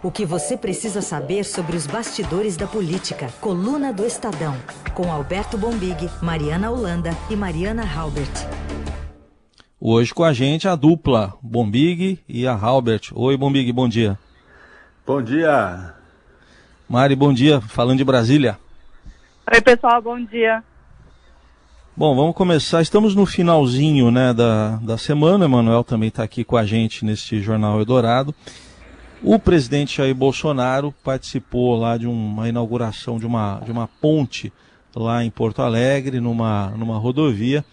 O que você precisa saber sobre os bastidores da política. Coluna do Estadão. Com Alberto Bombig, Mariana Holanda e Mariana Halbert. Hoje com a gente a dupla Bombig e a Halbert. Oi, Bombig, bom dia. Bom dia. Mari, bom dia. Falando de Brasília. Oi, pessoal, bom dia. Bom, vamos começar. Estamos no finalzinho né, da, da semana. Emanuel também está aqui com a gente neste Jornal Eldorado. O presidente Jair Bolsonaro participou lá de uma inauguração de uma, de uma ponte lá em Porto Alegre, numa, numa rodovia,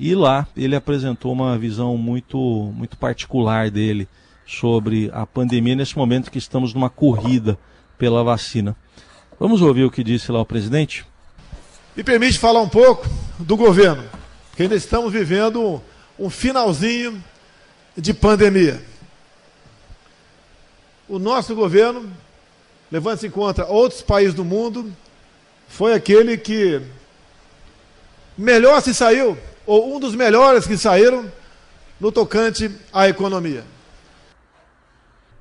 e lá ele apresentou uma visão muito, muito particular dele sobre a pandemia nesse momento que estamos numa corrida pela vacina. Vamos ouvir o que disse lá o presidente? Me permite falar um pouco do governo, que ainda estamos vivendo um finalzinho de pandemia o nosso governo, levando-se em conta outros países do mundo, foi aquele que melhor se saiu, ou um dos melhores que saíram, no tocante à economia.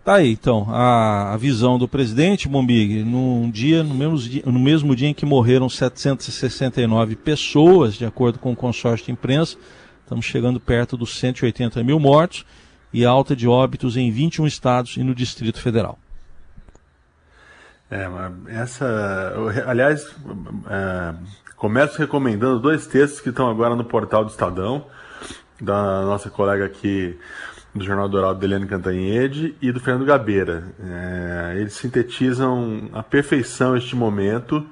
Tá aí, então, a, a visão do presidente Bombig, num dia no, mesmo dia, no mesmo dia em que morreram 769 pessoas, de acordo com o consórcio de imprensa, estamos chegando perto dos 180 mil mortos, e alta de óbitos em 21 estados e no Distrito Federal. É, essa, aliás, é, começo recomendando dois textos que estão agora no portal do Estadão, da nossa colega aqui do Jornal Dourado, Deliane Cantanhede, e do Fernando Gabeira. É, eles sintetizam a perfeição este momento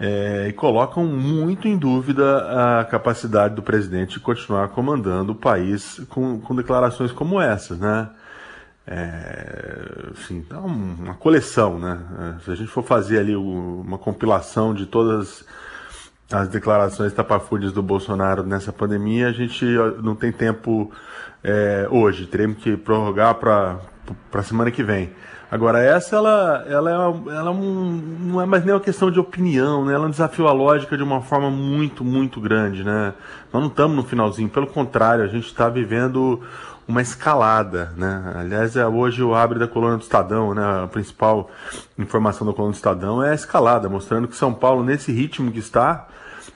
é, e colocam muito em dúvida a capacidade do presidente de continuar comandando o país com, com declarações como essas, né? É, assim, é uma coleção, né? É, se a gente for fazer ali uma compilação de todas as declarações tapafúrdias do Bolsonaro nessa pandemia, a gente não tem tempo é, hoje, teremos que prorrogar para a semana que vem. Agora, essa ela, ela, é, ela não é mais nem uma questão de opinião, né? ela desafio à lógica de uma forma muito, muito grande. Né? Nós não estamos no finalzinho, pelo contrário, a gente está vivendo uma escalada. Né? Aliás, é hoje o abre da coluna do Estadão, né? a principal informação da coluna do Estadão é a escalada, mostrando que São Paulo, nesse ritmo que está,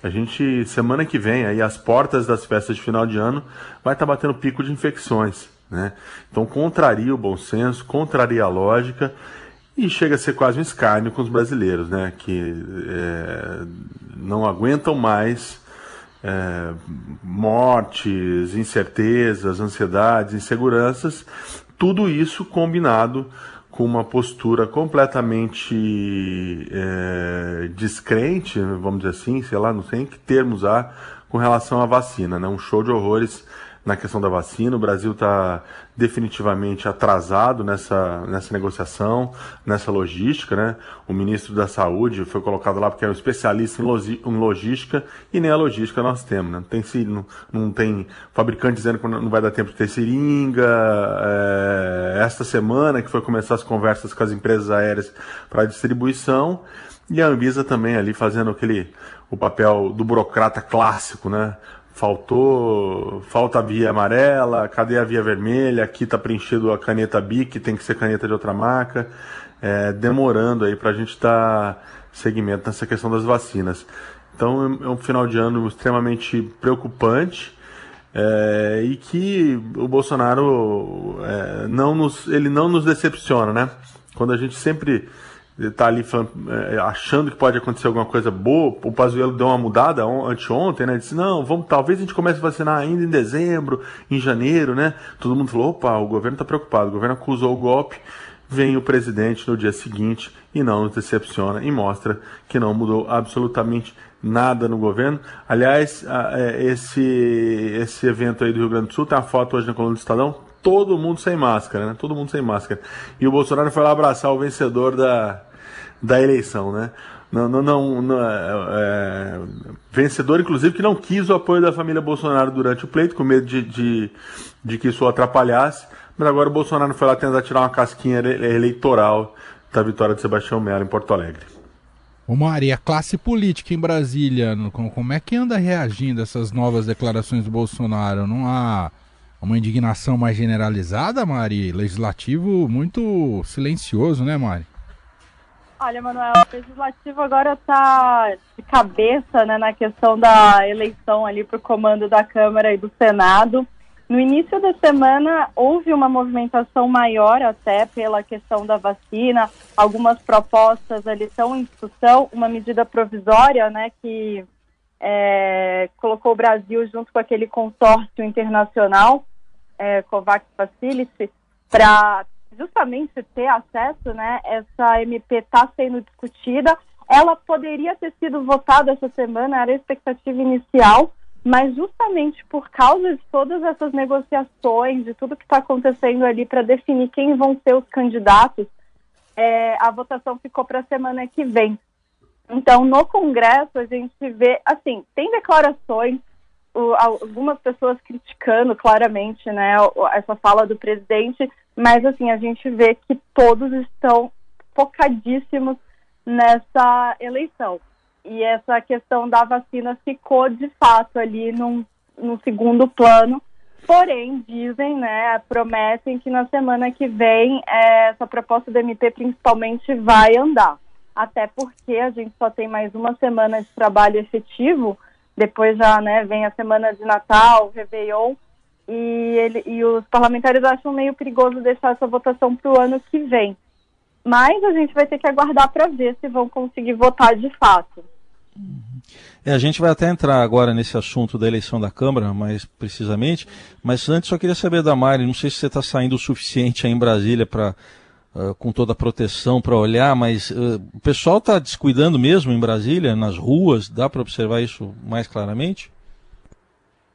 a gente, semana que vem, aí as portas das festas de final de ano, vai estar tá batendo pico de infecções. Né? Então contraria o bom senso, contraria a lógica e chega a ser quase um escárnio com os brasileiros, né? que é, não aguentam mais é, mortes, incertezas, ansiedades, inseguranças, tudo isso combinado com uma postura completamente é, descrente, vamos dizer assim, sei lá, não sei em que termos há, com relação à vacina, né? um show de horrores na questão da vacina. O Brasil está definitivamente atrasado nessa, nessa negociação, nessa logística. Né? O ministro da Saúde foi colocado lá porque é um especialista em, logística e nem a logística nós temos. Né? Não, tem, não, não tem fabricante dizendo que não vai dar tempo de ter seringa. É, esta semana que foi começar as conversas com as empresas aéreas para distribuição. E a Anvisa também ali fazendo aquele o papel do burocrata clássico, né? Faltou, falta a via amarela, cadê a via vermelha, aqui está preenchido a caneta BIC, tem que ser caneta de outra marca, é, demorando aí para a gente estar tá segmento nessa questão das vacinas. Então é um final de ano extremamente preocupante é, e que o Bolsonaro é, não nos, ele não nos decepciona, né? Quando a gente sempre ele tá ali falando, é, achando que pode acontecer alguma coisa boa. O Pazuello deu uma mudada on, anteontem, né? Disse, não, vamos, talvez a gente comece a vacinar ainda em dezembro, em janeiro, né? Todo mundo falou, opa, o governo está preocupado, o governo acusou o golpe. Vem o presidente no dia seguinte e não nos decepciona e mostra que não mudou absolutamente nada no governo. Aliás, é, esse, esse evento aí do Rio Grande do Sul tem uma foto hoje na coluna do Estadão, todo mundo sem máscara, né? Todo mundo sem máscara. E o Bolsonaro foi lá abraçar o vencedor da, da eleição, né? Não, não, não, não é, é, vencedor, inclusive, que não quis o apoio da família Bolsonaro durante o pleito, com medo de, de, de que isso atrapalhasse. Mas agora o Bolsonaro foi lá tentar tirar uma casquinha eleitoral da vitória de Sebastião Melo em Porto Alegre. Ô Mari, a classe política em Brasília, como é que anda reagindo a essas novas declarações do Bolsonaro? Não há uma indignação mais generalizada, Mari? Legislativo muito silencioso, né, Mari? Olha, Manuel, o legislativo agora está de cabeça né, na questão da eleição ali para o comando da Câmara e do Senado. No início da semana houve uma movimentação maior até pela questão da vacina. Algumas propostas ali estão em discussão, uma medida provisória, né, que é, colocou o Brasil junto com aquele consórcio internacional, é, COVAX Facility, para justamente ter acesso, né? Essa MP está sendo discutida. Ela poderia ter sido votada essa semana, era a expectativa inicial, mas justamente por causa de todas essas negociações, de tudo que está acontecendo ali para definir quem vão ser os candidatos, é, a votação ficou para a semana que vem. Então, no Congresso, a gente vê, assim, tem declarações, algumas pessoas criticando claramente, né, essa fala do presidente, mas, assim, a gente vê que todos estão focadíssimos nessa eleição. E essa questão da vacina ficou, de fato, ali num, no segundo plano, Porém, dizem, né, prometem que na semana que vem é, essa proposta do MP principalmente vai andar até porque a gente só tem mais uma semana de trabalho efetivo, depois já né, vem a semana de Natal, Réveillon, e, ele, e os parlamentares acham meio perigoso deixar essa votação para o ano que vem. Mas a gente vai ter que aguardar para ver se vão conseguir votar de fato. É, a gente vai até entrar agora nesse assunto da eleição da Câmara, mais precisamente, mas antes só queria saber da Mari, não sei se você está saindo o suficiente aí em Brasília para Uh, com toda a proteção para olhar, mas uh, o pessoal está descuidando mesmo em Brasília, nas ruas, dá para observar isso mais claramente?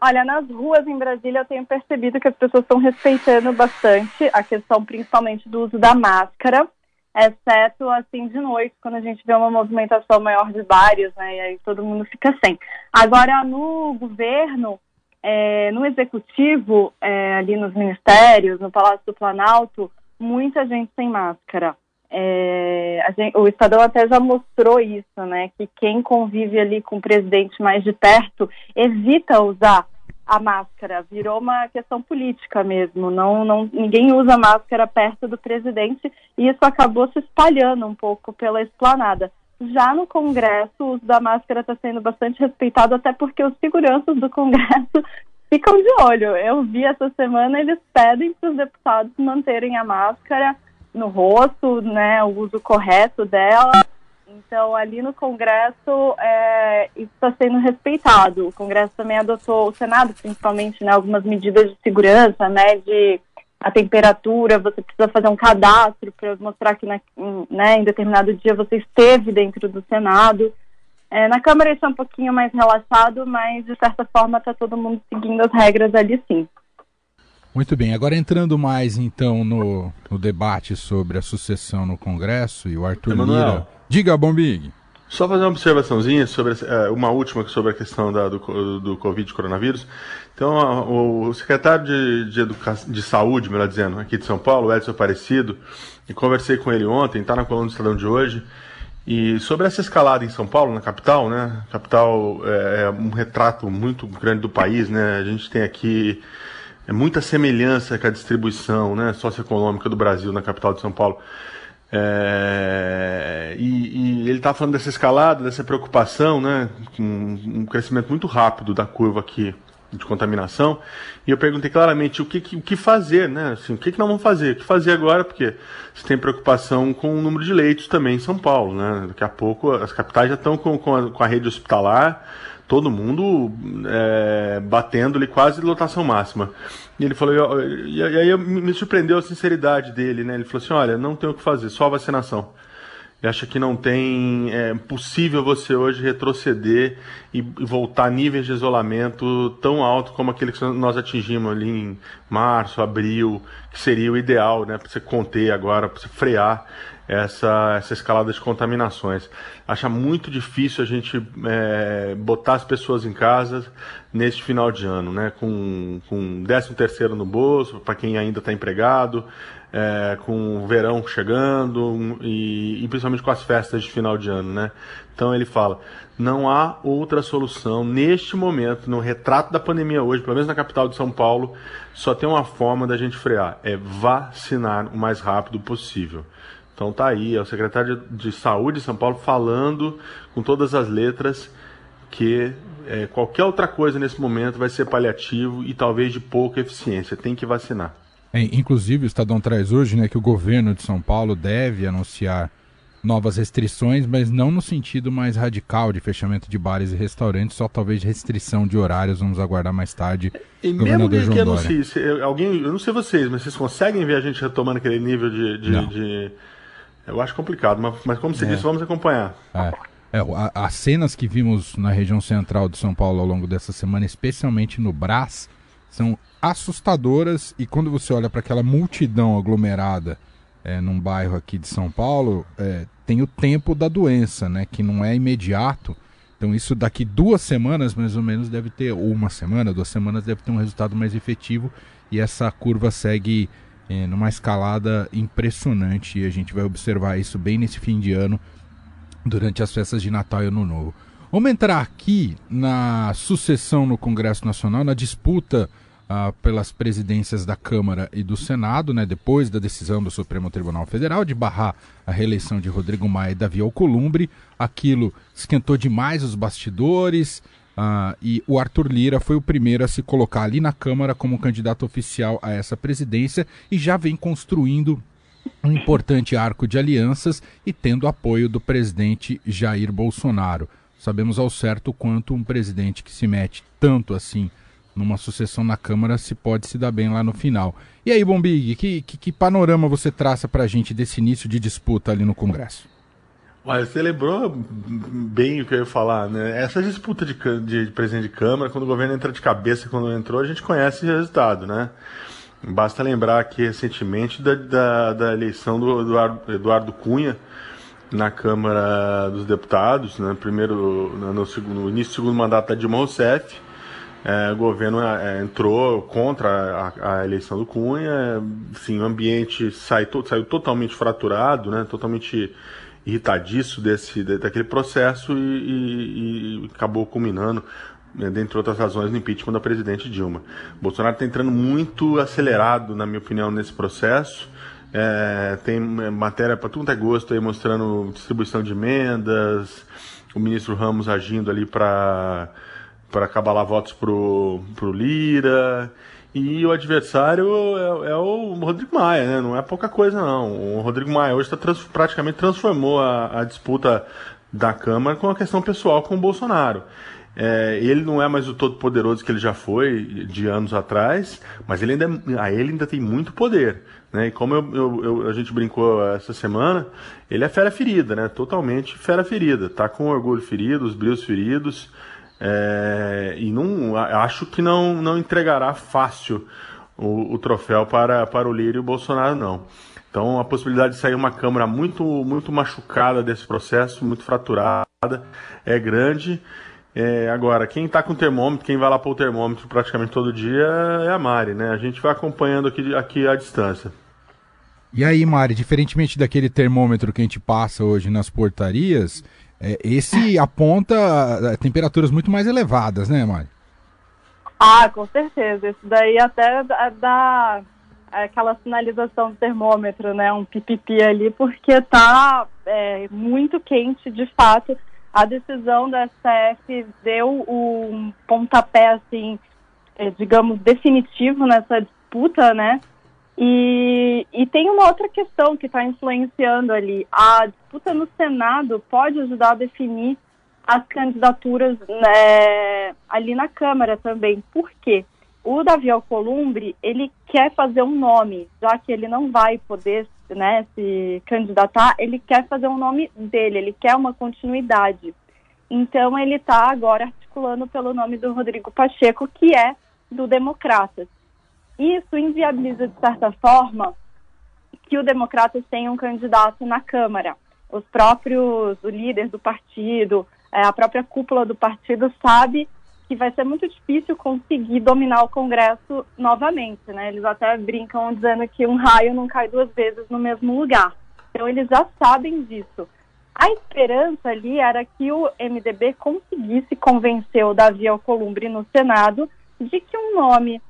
Olha, nas ruas em Brasília eu tenho percebido que as pessoas estão respeitando bastante a questão principalmente do uso da máscara, exceto assim de noite, quando a gente vê uma movimentação maior de bares, né, e aí todo mundo fica sem. Agora, no governo, é, no executivo, é, ali nos ministérios, no Palácio do Planalto, muita gente sem máscara. É, gente, o Estadão até já mostrou isso, né? Que quem convive ali com o presidente mais de perto evita usar a máscara. Virou uma questão política mesmo. Não, não, ninguém usa máscara perto do presidente e isso acabou se espalhando um pouco pela esplanada. Já no Congresso, o uso da máscara está sendo bastante respeitado, até porque os seguranças do Congresso ficam de olho. Eu vi essa semana, eles pedem para os deputados manterem a máscara no rosto, né, o uso correto dela. Então, ali no Congresso, é, isso está sendo respeitado. O Congresso também adotou, o Senado principalmente, né, algumas medidas de segurança, né, de a temperatura, você precisa fazer um cadastro para mostrar que né, em determinado dia você esteve dentro do Senado. É, na Câmara isso é um pouquinho mais relaxado, mas de certa forma está todo mundo seguindo as regras ali sim. Muito bem, agora entrando mais então no, no debate sobre a sucessão no Congresso e o Arthur Emanuel, Lira. Diga, Bombig. Só fazer uma observaçãozinha sobre é, uma última sobre a questão da, do, do Covid coronavírus. Então, o secretário de, de, Educa... de Saúde, melhor dizendo, aqui de São Paulo, Edson Aparecido, e conversei com ele ontem, está na coluna do Estadão de hoje. E sobre essa escalada em São Paulo, na capital, né? Capital é, é um retrato muito grande do país, né? A gente tem aqui é muita semelhança com a distribuição né, socioeconômica do Brasil na capital de São Paulo. É, e, e, ele está falando dessa escalada, dessa preocupação, né, com um crescimento muito rápido da curva aqui de contaminação. E eu perguntei claramente o que, o que fazer, né? Assim, o que, que nós vamos fazer? O que fazer agora? Porque você tem preocupação com o número de leitos também em São Paulo, né? Daqui a pouco as capitais já estão com, com, a, com a rede hospitalar, todo mundo é, batendo ali quase lotação máxima. E ele falou, e, aí me surpreendeu a sinceridade dele, né? Ele falou assim, olha, não tem o que fazer, só vacinação e acha que não tem é possível você hoje retroceder e, e, voltar a níveis de isolamento tão alto como aquele que nós atingimos ali em março, abril, que seria o ideal, né, para você conter agora, para você frear essa, essa escalada de contaminações. Acha muito difícil a gente é, botar as pessoas em casa neste final de ano, né? Com, com 13 terceiro no bolso, para quem ainda está empregado, é, com o verão chegando e, e, principalmente com as festas de final de ano, né? Então ele fala: não há outra solução neste momento, no retrato da pandemia hoje, pelo menos na capital de São Paulo, só tem uma forma da gente frear: é vacinar o mais rápido possível. Então tá aí, é o secretário de Saúde de São Paulo falando com todas as letras que é, qualquer outra coisa nesse momento vai ser paliativo e talvez de pouca eficiência. Tem que vacinar. É, inclusive, o Estadão traz hoje né, que o governo de São Paulo deve anunciar novas restrições, mas não no sentido mais radical de fechamento de bares e restaurantes, só talvez restrição de horários. Vamos aguardar mais tarde. E mesmo que, que anuncie, se, alguém, eu não sei vocês, mas vocês conseguem ver a gente retomando aquele nível de. de, de... Eu acho complicado, mas, mas como você é. disse, vamos acompanhar. É. É, as cenas que vimos na região central de São Paulo ao longo dessa semana, especialmente no Brás, são assustadoras e quando você olha para aquela multidão aglomerada é, num bairro aqui de São Paulo, é, tem o tempo da doença, né, que não é imediato. Então isso daqui duas semanas, mais ou menos, deve ter, ou uma semana, duas semanas, deve ter um resultado mais efetivo e essa curva segue é, numa escalada impressionante e a gente vai observar isso bem nesse fim de ano durante as festas de Natal e Ano Novo. Vamos entrar aqui na sucessão no Congresso Nacional, na disputa uh, pelas presidências da Câmara e do Senado, né, depois da decisão do Supremo Tribunal Federal de barrar a reeleição de Rodrigo Maia e Davi Alcolumbre. Aquilo esquentou demais os bastidores uh, e o Arthur Lira foi o primeiro a se colocar ali na Câmara como candidato oficial a essa presidência e já vem construindo um importante arco de alianças e tendo apoio do presidente Jair Bolsonaro. Sabemos ao certo quanto um presidente que se mete tanto assim numa sucessão na Câmara se pode se dar bem lá no final. E aí, Bombig, que, que, que panorama você traça para a gente desse início de disputa ali no Congresso? Olha, você lembrou bem o que eu ia falar, né? Essa disputa de, de presidente de Câmara, quando o governo entra de cabeça, quando entrou, a gente conhece o resultado, né? Basta lembrar que recentemente da, da, da eleição do Eduardo, Eduardo, Cunha na Câmara dos Deputados, né, primeiro no, no, no, início do segundo mandato da Dilma Rousseff, é, o governo é, entrou contra a, a, eleição do Cunha, enfim, o ambiente sai, to, saiu totalmente fraturado, né, totalmente irritadiço desse, daquele processo e, e, e acabou culminando né, dentre outras razões, no impeachment da presidente Dilma. Bolsonaro está entrando muito acelerado, na minha opinião, nesse processo. É, tem matéria para tudo é gosto aí mostrando distribuição de emendas, o ministro Ramos agindo ali para para acabar votos pro, pro Lira. E o adversário é, é, o Rodrigo Maia, né? Não é pouca coisa, não. O Rodrigo Maia hoje tá trans, praticamente transformou a, a disputa da Câmara com a questão pessoal com o Bolsonaro. É, ele não é mais o todo poderoso que ele já foi de anos atrás, mas ele ainda, a ele ainda tem muito poder. Né? E como eu, eu, eu, a gente brincou essa semana, ele é fera ferida, né? totalmente fera ferida. Tá com orgulho ferido, os brilhos feridos. É, e não, acho que não, não entregará fácil o, o troféu para, para o Lira e o Bolsonaro, não. Então a possibilidade de sair uma Câmara muito, muito machucada desse processo, muito fraturada, é grande. É, agora, quem está com termômetro, quem vai lá para o termômetro praticamente todo dia é a Mari, né? A gente vai acompanhando aqui, aqui à distância. E aí, Mari, diferentemente daquele termômetro que a gente passa hoje nas portarias, é, esse aponta é, temperaturas muito mais elevadas, né, Mari? Ah, com certeza. Isso daí até dá aquela sinalização do termômetro, né? Um pipipi ali, porque tá é, muito quente de fato a decisão da STF deu um pontapé, assim, é, digamos, definitivo nessa disputa, né? E, e tem uma outra questão que está influenciando ali. A disputa no Senado pode ajudar a definir as candidaturas né, ali na Câmara também. Por quê? O Davi Alcolumbre, ele quer fazer um nome, já que ele não vai poder né, se candidatar, ele quer fazer um nome dele, ele quer uma continuidade. Então ele está agora articulando pelo nome do Rodrigo Pacheco, que é do Democratas. Isso inviabiliza, de certa forma, que o Democratas tenha um candidato na Câmara. Os próprios, o líder do partido, é, a própria cúpula do partido sabe que vai ser muito difícil conseguir dominar o Congresso novamente, né? Eles até brincam dizendo que um raio não cai duas vezes no mesmo lugar. Então eles já sabem disso. A esperança ali era que o MDB conseguisse convencer o Davi Alcolumbre no Senado de que um nome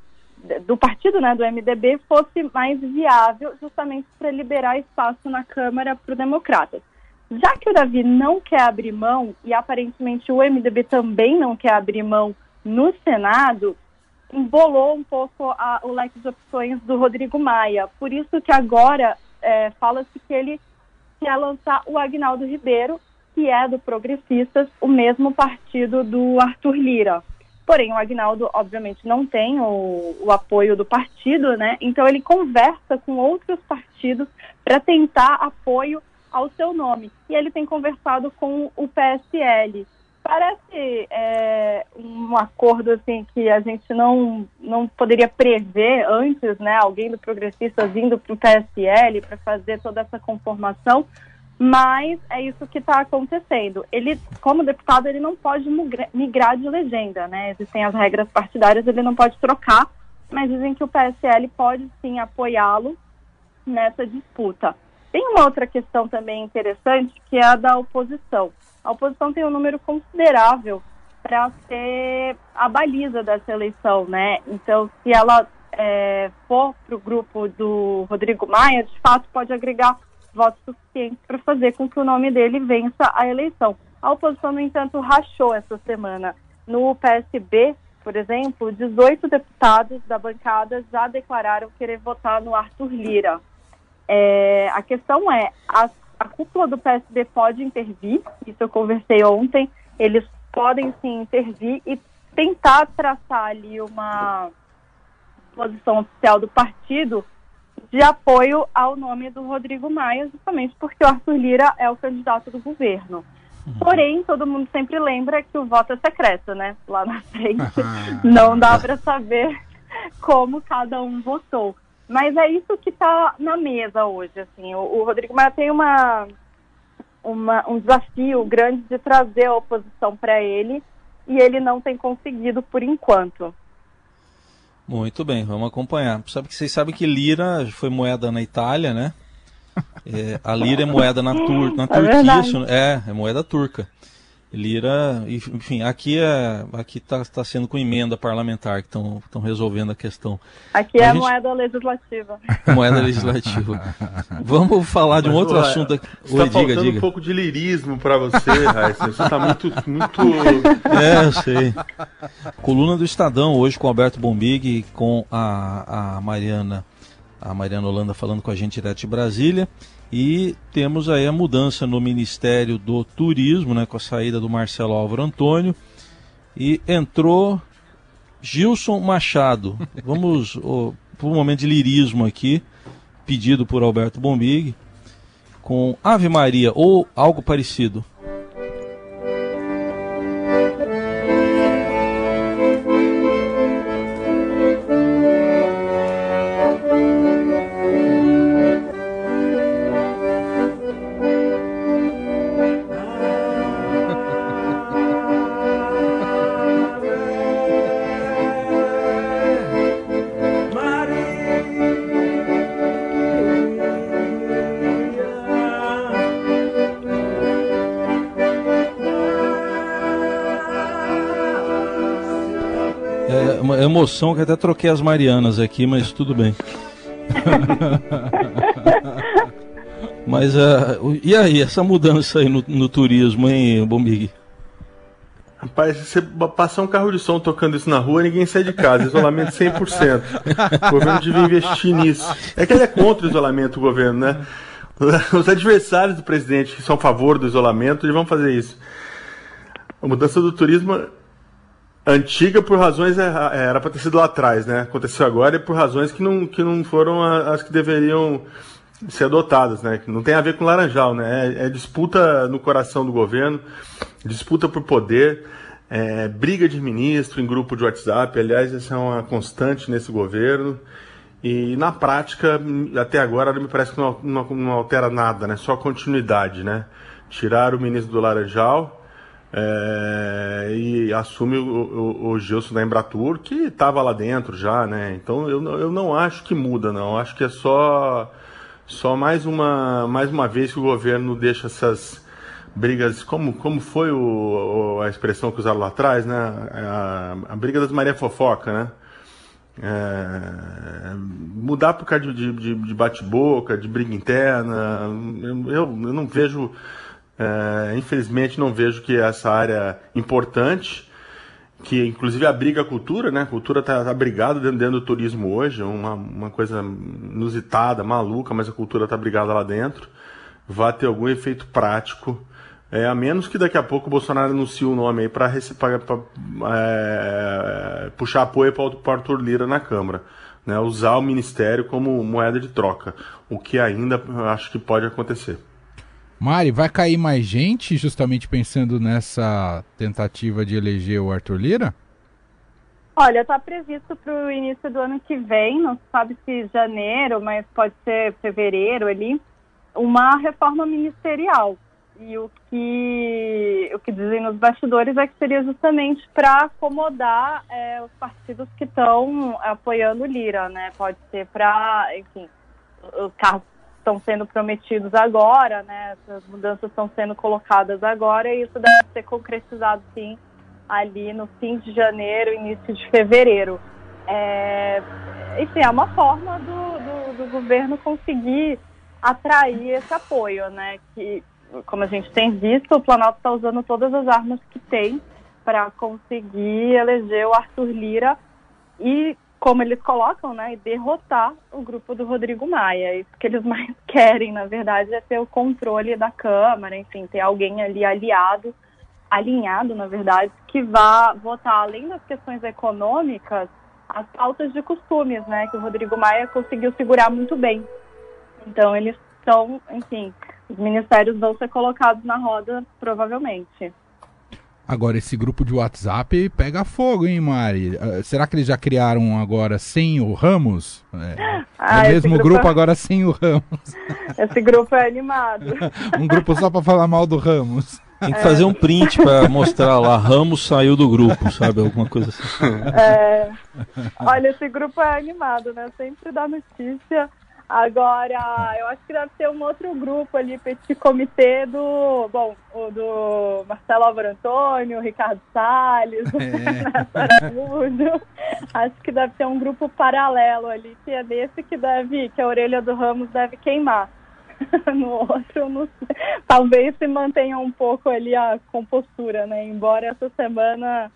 do partido, né, do MDB, fosse mais viável, justamente para liberar espaço na Câmara para os democratas. Já que o Davi não quer abrir mão, e aparentemente o MDB também não quer abrir mão no Senado, embolou um pouco a, o leque de opções do Rodrigo Maia. Por isso que agora é, fala-se que ele quer lançar o Agnaldo Ribeiro, que é do Progressistas, o mesmo partido do Arthur Lira. Porém, o Agnaldo, obviamente, não tem o, o apoio do partido, né? Então, ele conversa com outros partidos para tentar apoio ao seu nome. E ele tem conversado com o PSL. Parece é, um acordo assim que a gente não, não poderia prever antes, né? Alguém do progressista vindo para o PSL para fazer toda essa conformação, mas é isso que está acontecendo. Ele, como deputado, ele não pode migrar de legenda, né? Existem as regras partidárias, ele não pode trocar, mas dizem que o PSL pode sim apoiá-lo nessa disputa. Tem uma outra questão também interessante, que é a da oposição. A oposição tem um número considerável para ser a baliza dessa eleição, né? Então, se ela é, for para o grupo do Rodrigo Maia, de fato pode agregar votos suficientes para fazer com que o nome dele vença a eleição. A oposição, no entanto, rachou essa semana. No PSB, por exemplo, 18 deputados da bancada já declararam querer votar no Arthur Lira. É, a questão é, a, a cúpula do PSB pode intervir, isso eu conversei ontem, eles podem sim intervir e tentar traçar ali uma posição oficial do partido de apoio ao nome do Rodrigo Maia, justamente porque o Arthur Lira é o candidato do governo. Uhum. Porém, todo mundo sempre lembra que o voto é secreto, né? Lá na frente não dá para saber como cada um votou. Mas é isso que está na mesa hoje. Assim, o, o Rodrigo Maia tem uma, uma, um desafio grande de trazer a oposição para ele e ele não tem conseguido por enquanto. Muito bem, vamos acompanhar. Sabe que vocês sabem que lira foi moeda na Itália, né? É, a lira é moeda na, tur na é Turquia, é, é moeda turca. Lira, enfim, aqui é aqui está tá sendo com emenda parlamentar que estão resolvendo a questão. Aqui é a gente... moeda legislativa. Moeda legislativa. Vamos falar de um Mas, outro ué, assunto aqui. Está faltando diga, diga. um pouco de lirismo para você, Raíssa. Você está muito, muito. É, eu sei. Coluna do Estadão hoje com Alberto Bombig, com a, a Mariana, a Mariana Holanda falando com a gente direto de Brasília. E temos aí a mudança no Ministério do Turismo, né, com a saída do Marcelo Álvaro Antônio. E entrou Gilson Machado. Vamos oh, por um momento de lirismo aqui, pedido por Alberto Bombig, com Ave Maria ou algo parecido. Emoção que até troquei as Marianas aqui, mas tudo bem. mas uh, e aí, essa mudança aí no, no turismo, hein, Bombig? Rapaz, se você passar um carro de som tocando isso na rua, ninguém sai de casa. Isolamento 100%. O governo devia investir nisso. É que ele é contra o isolamento, o governo, né? Os adversários do presidente que são a favor do isolamento, eles vão fazer isso. A mudança do turismo antiga por razões é, é, era para ter sido lá atrás, né? Aconteceu agora e por razões que não, que não foram as que deveriam ser adotadas, né? Que não tem a ver com laranjal, né? É, é disputa no coração do governo, disputa por poder, é, briga de ministro em grupo de WhatsApp. Aliás, essa é uma constante nesse governo. E na prática, até agora, me parece que não, não, não altera nada, né? Só continuidade, né? Tirar o ministro do Laranjal, é, e assume o, o, o Gilson da Embratur, que estava lá dentro já, né? Então eu, eu não acho que muda, não. Acho que é só, só mais, uma, mais uma vez que o governo deixa essas brigas, como, como foi o, a expressão que usaram lá atrás, né? A, a briga das Maria Fofoca, né? É, mudar por causa de, de, de bate-boca, de briga interna, eu, eu, eu não vejo é, infelizmente não vejo que essa área importante, que inclusive abriga a cultura, né? A cultura está tá abrigada dentro, dentro, do turismo hoje, uma, uma coisa inusitada, maluca, mas a cultura está abrigada lá dentro, vai ter algum efeito prático. É, a menos que daqui a pouco o Bolsonaro anuncie o nome aí para é, puxar apoio para o Arthur Lira na Câmara. Né, usar o ministério como moeda de troca, o que ainda acho que pode acontecer. Mari, vai cair mais gente justamente pensando nessa tentativa de eleger o Arthur Lira? Olha, está previsto para o início do ano que vem, não sabe se janeiro, mas pode ser fevereiro ali, uma reforma ministerial. E o que, o que dizem nos bastidores é que seria justamente para acomodar é, os partidos que estão apoiando Lira, né? Pode ser para, enfim, os cargos estão sendo prometidos agora, né? Essas mudanças estão sendo colocadas agora e isso deve ser concretizado sim ali no fim de janeiro, início de fevereiro. É, enfim, é uma forma do, do, do governo conseguir atrair esse apoio, né? Que, como a gente tem visto, o Planalto está usando todas as armas que tem para conseguir eleger o Arthur Lira e como eles colocam, né, derrotar o grupo do Rodrigo Maia. Isso que eles mais querem, na verdade, é ter o controle da Câmara, enfim, ter alguém ali aliado, alinhado, na verdade, que vá votar, além das questões econômicas, as pautas de costumes, né, que o Rodrigo Maia conseguiu segurar muito bem. Então, eles estão, enfim, os ministérios vão ser colocados na roda, provavelmente. Agora, esse grupo de WhatsApp pega fogo, hein, Mari? Uh, será que eles já criaram agora sem o Ramos? É, ah, é o mesmo grupo, grupo é... agora sem o Ramos. Esse grupo é animado. um grupo só para falar mal do Ramos. Tem que é. fazer um print para mostrar lá, Ramos saiu do grupo, sabe? Alguma coisa assim. É. Olha, esse grupo é animado, né? Sempre dá notícia. Agora, eu acho que deve ter um outro grupo ali, petit comitê do, bom, o do Marcelo Álvaro Antônio, Ricardo Salles, é. Acho que deve ter um grupo paralelo ali, que é desse que deve, que a orelha do Ramos deve queimar. no outro, sei. talvez se mantenha um pouco ali a compostura, né? Embora essa semana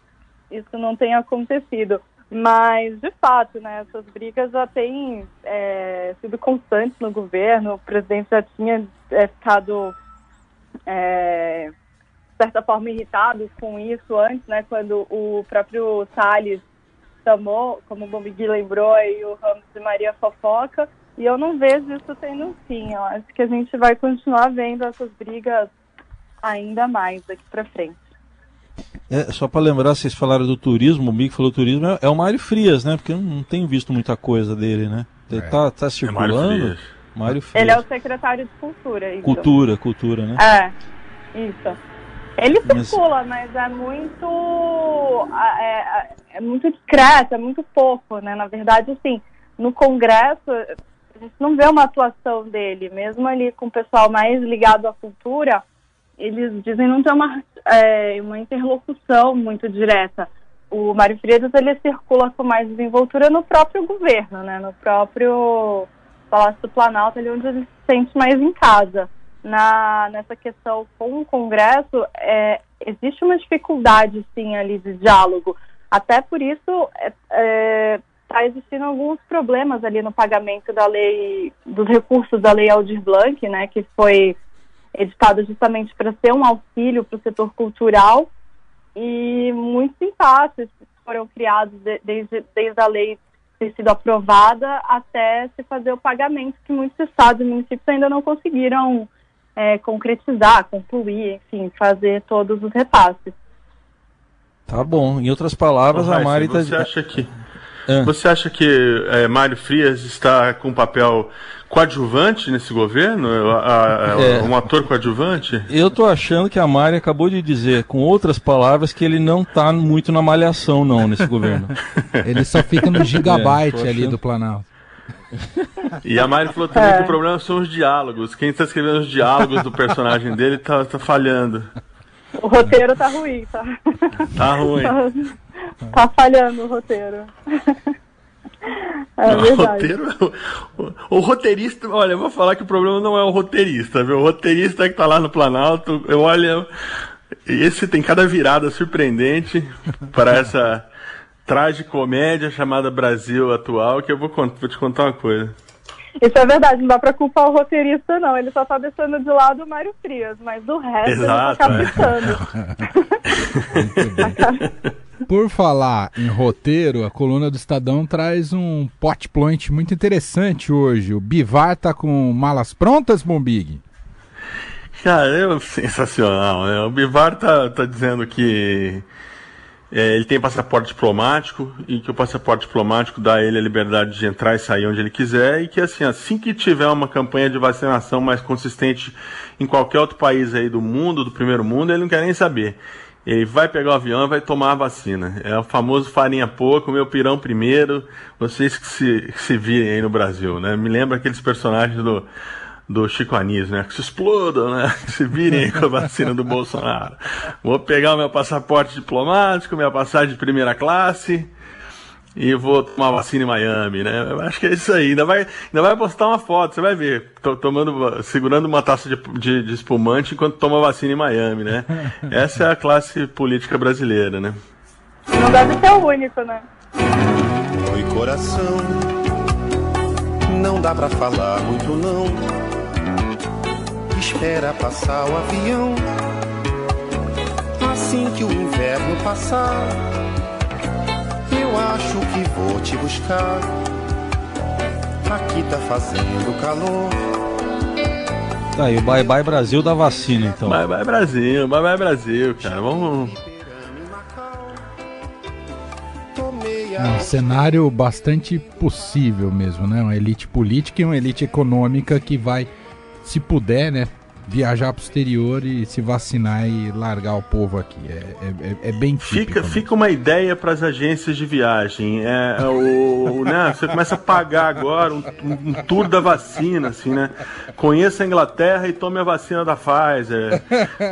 isso não tenha acontecido. Mas, de fato, né, essas brigas já têm é, sido constantes no governo. O presidente já tinha é, ficado, é, de certa forma, irritado com isso antes, né, quando o próprio Salles chamou, como o Bombigui lembrou, aí, o Ramos de Maria Fofoca. E eu não vejo isso tendo fim. Eu acho que a gente vai continuar vendo essas brigas ainda mais daqui para frente. É, só para lembrar, vocês falaram do turismo, o Mick falou turismo, é, é, o Mário Frias, né? Porque eu não tenho visto muita coisa dele, né? Ele é. tá, tá circulando. É Mário, Mário Frias. Ele é o secretário de Cultura. Isso. Cultura, cultura, né? É, isso. Ele circula, mas, mas é muito. É, é, muito discreto, é muito pouco, né? Na verdade, assim, no Congresso, a gente não vê uma atuação dele, mesmo ali com o pessoal mais ligado à cultura eles dizem não ter uma, é, uma interlocução muito direta. O Mário Freitas, ele circula com mais desenvoltura no próprio governo, né? no próprio Palácio do Planalto, ali onde ele se sente mais em casa. Na, nessa questão com o Congresso, é, existe uma dificuldade, sim, ali de diálogo. Até por isso, está é, é tá existindo alguns problemas ali no pagamento da lei, dos recursos da lei Aldir Blanc, né, que foi editado justamente para ser um auxílio para o setor cultural e muitos impasses foram criados de, desde, desde a lei ter sido aprovada até se fazer o pagamento que muitos estados e municípios ainda não conseguiram é, concretizar, concluir, enfim, fazer todos os repasses. Tá bom. Em outras palavras, a Mari está... Você acha que Ah. Você acha que é, Mário Frias está com um papel coadjuvante nesse governo? A, a, é. Um ator coadjuvante? Eu tô achando que a Mari acabou de dizer, com outras palavras, que ele não tá muito na malhação, não, nesse governo. Ele só fica no gigabyte é, ali do Planalto. E a Mari falou também é. que o problema são os diálogos. Quem está escrevendo os diálogos do personagem dele tá, tá falhando. O roteiro tá ruim, tá? Tá ruim. Tá, tá falhando o roteiro. É o roteiro, o, o, roteirista, olha, eu vou falar que o problema não é o roteirista, viu? O roteirista que tá lá no Planalto, eu olha, esse tem cada virada surpreendente para essa tragicomédia chamada Brasil atual, que eu vou, vou te contar uma coisa. Isso é verdade, não dá pra culpar o roteirista, não. Ele só tá deixando de lado o Mário Frias, mas do resto Exato, ele tá capitando. É. Por falar em roteiro, a coluna do Estadão traz um pot point muito interessante hoje. O Bivar tá com malas prontas, Bombig? Cara, é sensacional, né? O Bivar tá, tá dizendo que é, ele tem passaporte diplomático e que o passaporte diplomático dá a ele a liberdade de entrar e sair onde ele quiser e que assim, assim que tiver uma campanha de vacinação mais consistente em qualquer outro país aí do mundo, do primeiro mundo, ele não quer nem saber. Ele vai pegar o avião e vai tomar a vacina. É o famoso farinha pouco, meu pirão primeiro, vocês que se, que se virem aí no Brasil, né? Me lembra aqueles personagens do, do Chico Anísio, né? Que se explodam, né? Que se virem com a vacina do Bolsonaro. Vou pegar o meu passaporte diplomático, minha passagem de primeira classe e vou tomar vacina em Miami, né? Eu acho que é isso aí. Ainda vai, ainda vai postar uma foto, você vai ver. Tô tomando, segurando uma taça de, de, de espumante enquanto toma vacina em Miami, né? Essa é a classe política brasileira, né? Não deve ser o único, né? Oi, coração. Não dá pra falar muito, não. Espera passar o avião. Assim que o inverno passar eu acho que vou te buscar. Aqui tá fazendo calor. Tá aí, o Bye Bye Brasil da vacina, então. Bye Bye Brasil, Bye Bye Brasil, cara. Vamos. É um cenário bastante possível mesmo, né? Uma elite política e uma elite econômica que vai, se puder, né, viajar para o exterior e se vacinar e largar o povo aqui. É, é, é bem típico, Fica, né? fica uma ideia para as agências de viagem. É, é o, né, você começa a pagar agora um, um, tour da vacina, assim, né? Conheça a Inglaterra e tome a vacina da Pfizer.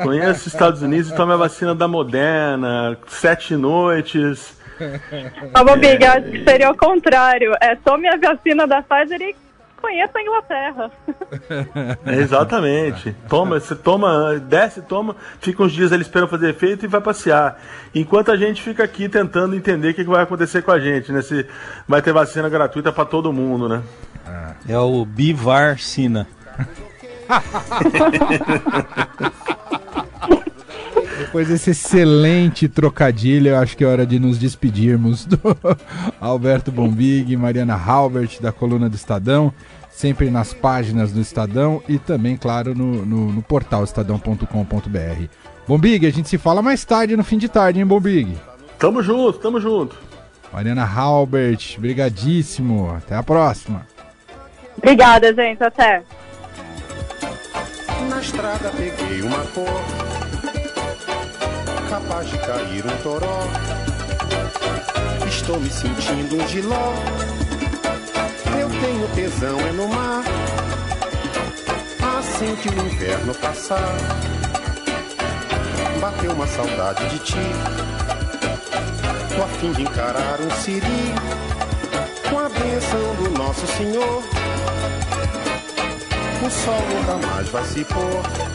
Conheça os Estados Unidos e tome a vacina da Moderna. Sete noites. Ah, Bobiga, é, acho que seria o contrário. É, tome a vacina da Pfizer e conheça a Inglaterra. exatamente. Toma, você toma, desce, toma, fica uns dias ali esperando fazer efeito e vai passear. Enquanto a gente fica aqui tentando entender o que vai acontecer com a gente, né? Se vai ter vacina gratuita para todo mundo, né? É o Bivarcina. Depois desse excelente trocadilho, eu acho que é hora de nos despedirmos do Alberto Bombig, Mariana Halbert, da coluna do Estadão, sempre nas páginas do Estadão e também, claro, no, no, no portal estadão.com.br. Bombig, a gente se fala mais tarde, no fim de tarde, hein, Bombig? Tamo junto, tamo junto. Mariana Halbert, brigadíssimo. Até a próxima. Obrigada, gente. Até. Na estrada peguei uma cor capaz de cair um toró. Estou me sentindo um giló. Eu tenho tesão é no mar. Assim que o inverno passar, bateu uma saudade de ti. Tô a fim de encarar um siri com a bênção do nosso Senhor. O sol nunca mais vai se pôr